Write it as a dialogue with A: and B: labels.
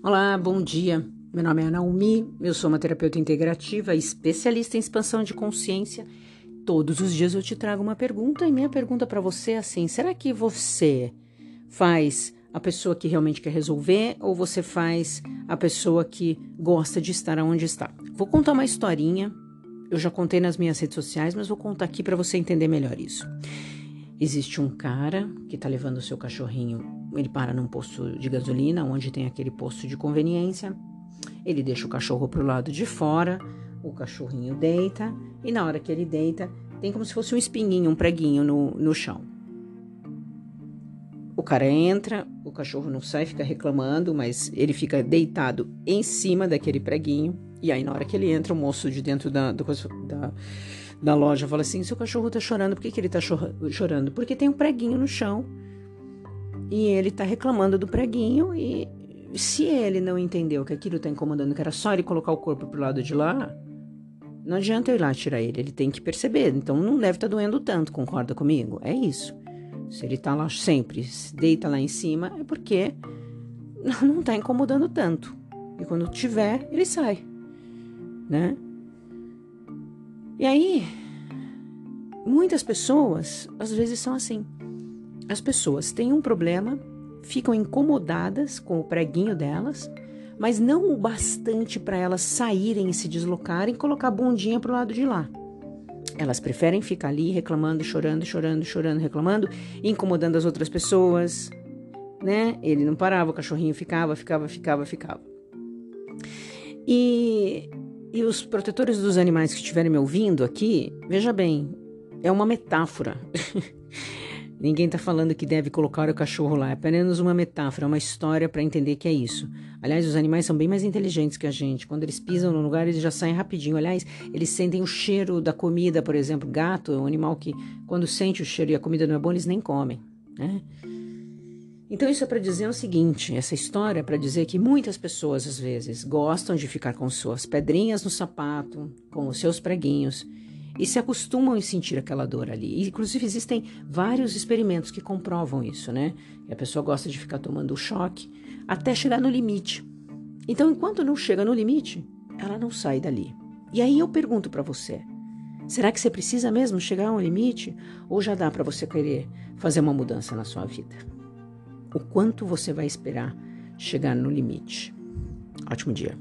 A: Olá, bom dia. Meu nome é Naomi, eu sou uma terapeuta integrativa, especialista em expansão de consciência. Todos os dias eu te trago uma pergunta e minha pergunta para você é assim: será que você faz a pessoa que realmente quer resolver ou você faz a pessoa que gosta de estar onde está? Vou contar uma historinha. Eu já contei nas minhas redes sociais, mas vou contar aqui para você entender melhor isso. Existe um cara que está levando o seu cachorrinho, ele para num posto de gasolina, onde tem aquele posto de conveniência. Ele deixa o cachorro pro lado de fora, o cachorrinho deita, e na hora que ele deita, tem como se fosse um espinguinho, um preguinho no, no chão. O cara entra, o cachorro não sai, fica reclamando, mas ele fica deitado em cima daquele preguinho. E aí, na hora que ele entra, o moço de dentro da, da, da da loja fala assim: seu cachorro tá chorando, por que, que ele tá chorando? Porque tem um preguinho no chão e ele tá reclamando do preguinho. E se ele não entendeu que aquilo tá incomodando, que era só ele colocar o corpo pro lado de lá, não adianta eu ir lá tirar ele, ele tem que perceber. Então não deve estar tá doendo tanto, concorda comigo? É isso. Se ele tá lá sempre, deita lá em cima, é porque não tá incomodando tanto. E quando tiver, ele sai, né? E aí, muitas pessoas às vezes são assim. As pessoas têm um problema, ficam incomodadas com o preguinho delas, mas não o bastante para elas saírem e se deslocarem e colocar a bundinha para o lado de lá. Elas preferem ficar ali reclamando, chorando, chorando, chorando, reclamando, incomodando as outras pessoas, né? Ele não parava, o cachorrinho ficava, ficava, ficava, ficava. E e os protetores dos animais que estiverem me ouvindo aqui, veja bem, é uma metáfora. Ninguém está falando que deve colocar o cachorro lá, é apenas uma metáfora, uma história para entender que é isso. Aliás, os animais são bem mais inteligentes que a gente. Quando eles pisam no lugar, eles já saem rapidinho. Aliás, eles sentem o cheiro da comida, por exemplo. Gato é um animal que, quando sente o cheiro e a comida não é boa, eles nem comem. Né? Então, isso é para dizer o seguinte: essa história é para dizer que muitas pessoas, às vezes, gostam de ficar com suas pedrinhas no sapato, com os seus preguinhos, e se acostumam em sentir aquela dor ali. Inclusive, existem vários experimentos que comprovam isso, né? E a pessoa gosta de ficar tomando o choque até chegar no limite. Então, enquanto não chega no limite, ela não sai dali. E aí eu pergunto para você: será que você precisa mesmo chegar a um limite? Ou já dá para você querer fazer uma mudança na sua vida? o quanto você vai esperar chegar no limite. Ótimo dia.